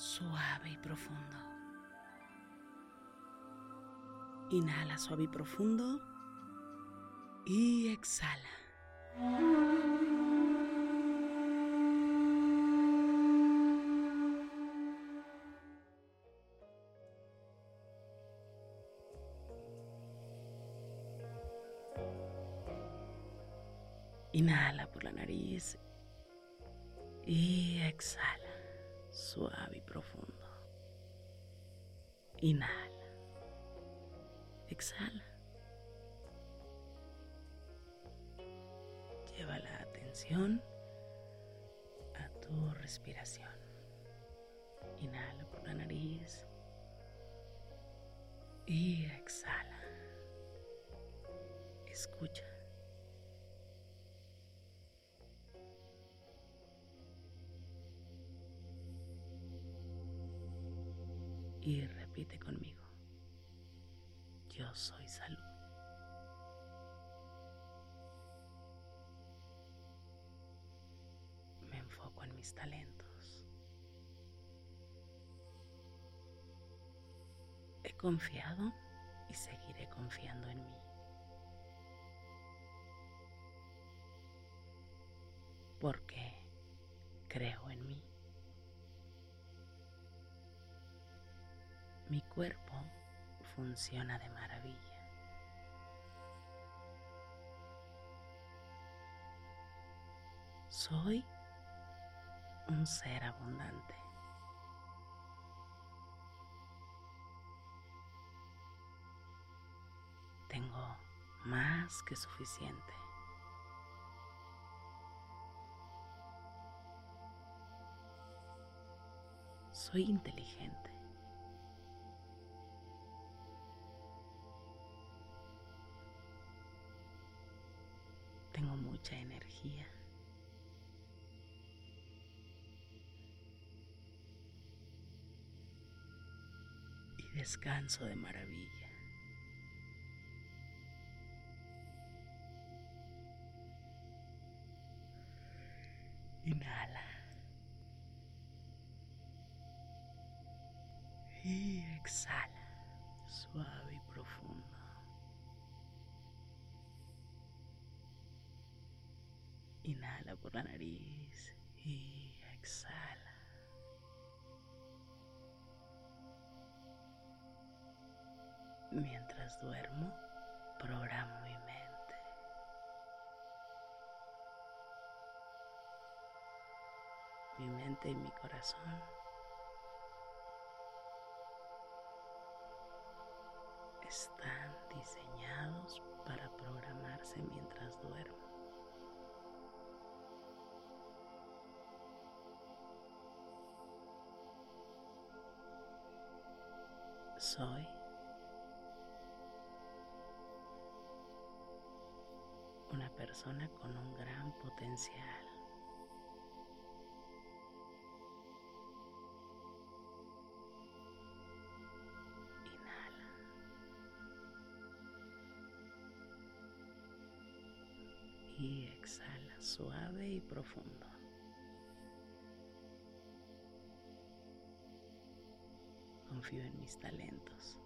suave y profundo. Inhala suave y profundo. Y exhala. Inhala por la nariz y exhala, suave y profundo. Inhala, exhala. Lleva la atención a tu respiración. Inhala por la nariz y exhala. Escucha. Y repite conmigo. Yo soy salud. Me enfoco en mis talentos. He confiado y seguiré confiando en mí. Porque creo en mí. Mi cuerpo funciona de maravilla. Soy un ser abundante. Tengo más que suficiente. Soy inteligente. Mucha energía. Y descanso de maravilla. Inhala. Y exhala, Inhala por la nariz y exhala. Mientras duermo, programo mi mente. Mi mente y mi corazón están soy. Una persona con un gran potencial. Inhala. Y exhala suave y profundo. Confío en mis talentos.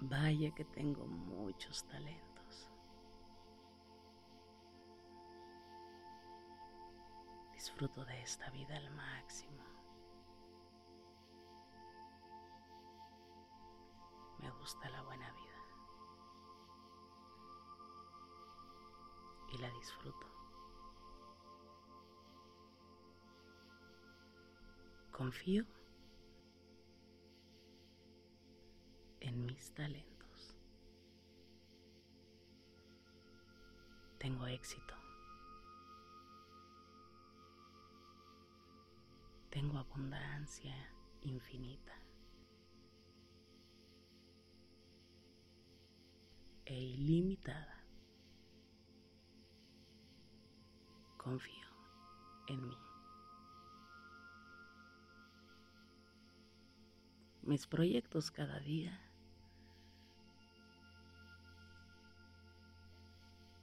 Vaya que tengo muchos talentos. Disfruto de esta vida al máximo. Me gusta la buena vida. Y la disfruto. Confío en mis talentos. Tengo éxito. Tengo abundancia infinita. E ilimitada. Confío en mí. Mis proyectos cada día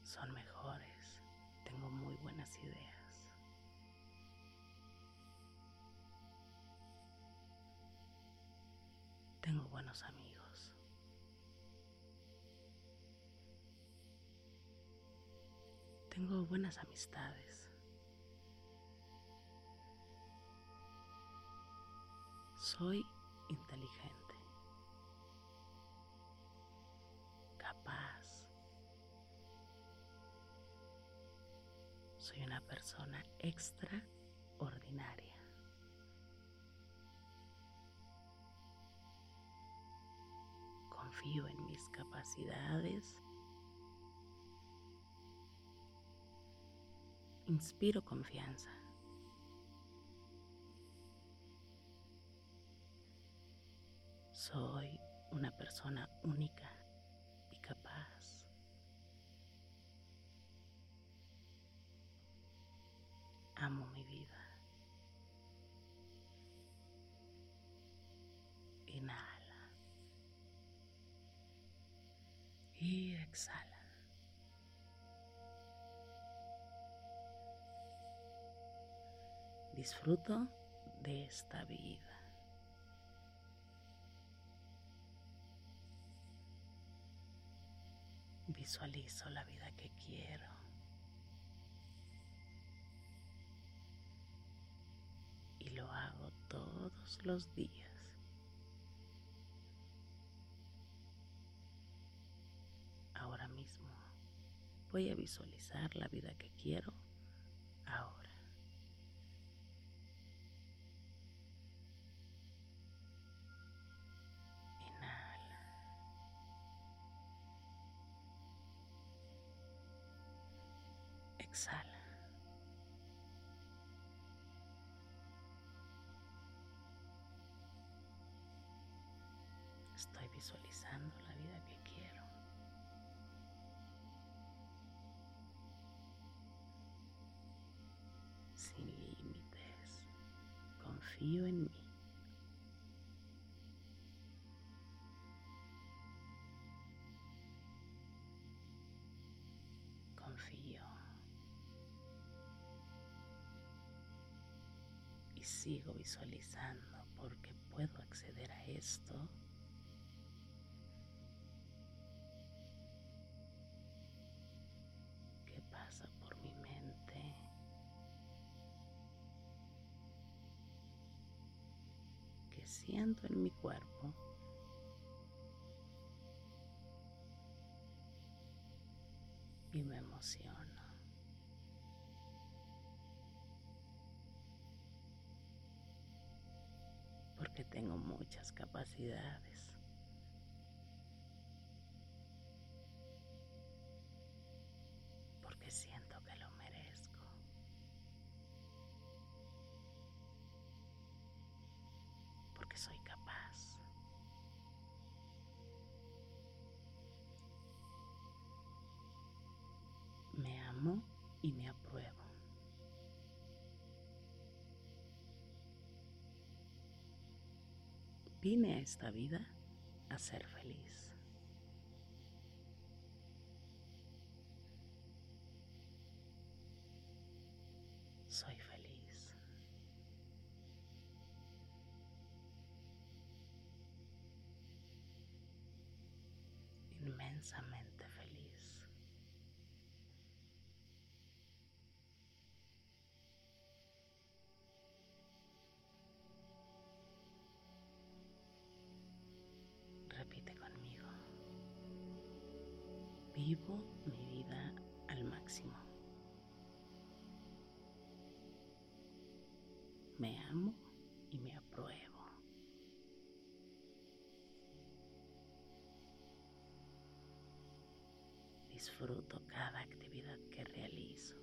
son mejores. Tengo muy buenas ideas. Tengo buenos amigos. Tengo buenas amistades. Soy inteligente, capaz. Soy una persona extraordinaria. Confío en mis capacidades. Inspiro confianza. Soy una persona única y capaz. Amo mi vida. Inhala. Y exhala. Disfruto de esta vida. Visualizo la vida que quiero. Y lo hago todos los días. Ahora mismo voy a visualizar la vida que quiero ahora. Exhala. Estoy visualizando la vida que quiero. Sin límites. Confío en mí. Y sigo visualizando porque puedo acceder a esto. que pasa por mi mente? que siento en mi cuerpo? Y me emociono. Tengo muchas capacidades. vine a esta vida a ser feliz. Soy feliz. Inmensamente feliz. Vivo mi vida al máximo. Me amo y me apruebo. Disfruto cada actividad que realizo.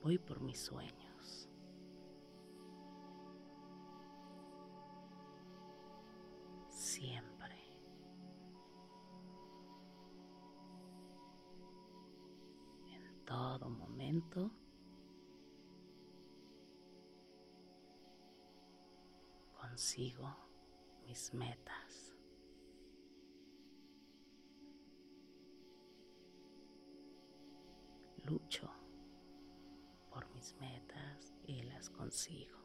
Voy por mis sueños. Consigo mis metas. Lucho por mis metas y las consigo.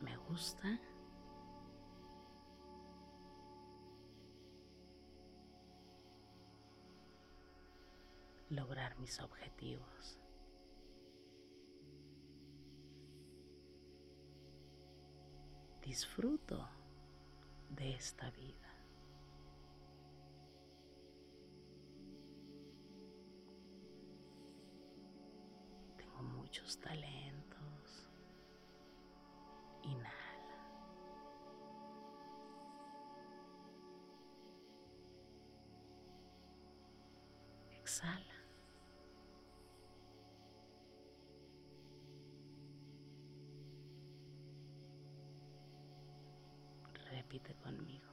Me gusta lograr mis objetivos. Disfruto de esta vida. Tengo muchos talentos. Repite conmigo.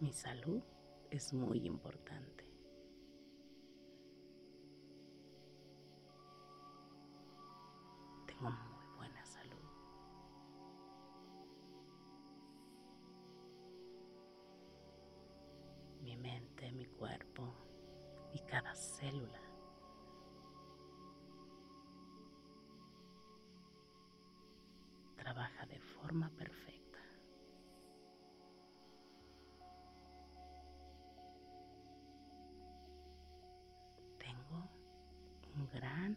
Mi salud es muy importante. Gran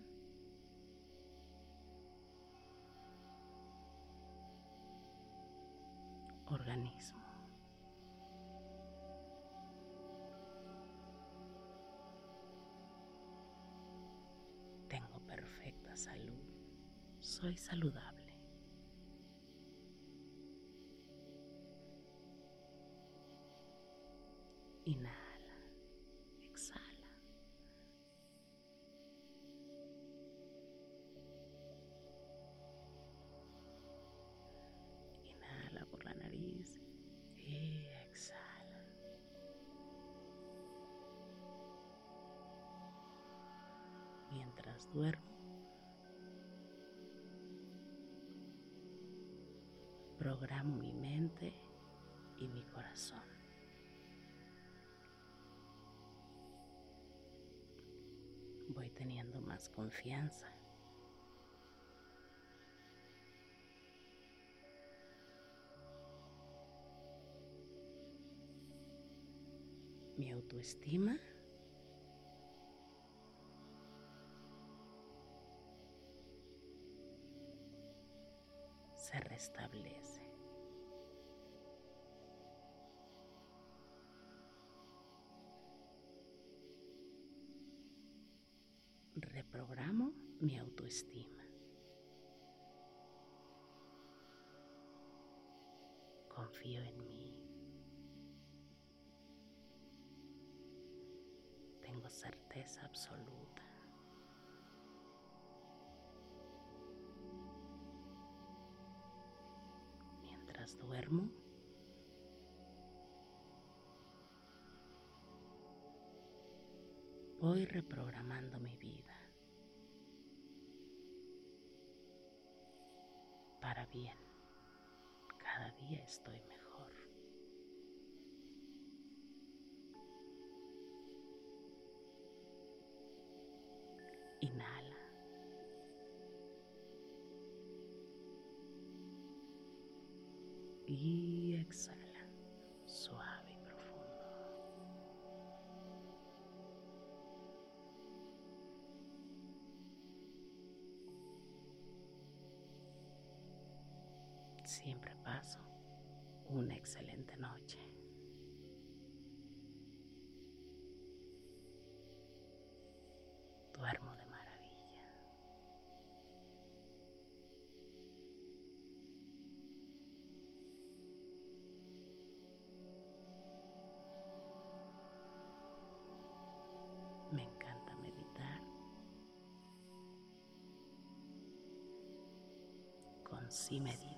organismo. Tengo perfecta salud. Soy saludable. Duermo, programo mi mente y mi corazón. Voy teniendo más confianza. Mi autoestima se restablece. Reprogramo mi autoestima. Confío en mí. Tengo certeza absoluta. Duermo, voy reprogramando mi vida. para bien. Cada día estoy mejor. Y exhala, suave y profundo. Siempre paso una excelente noche. Sí meditar.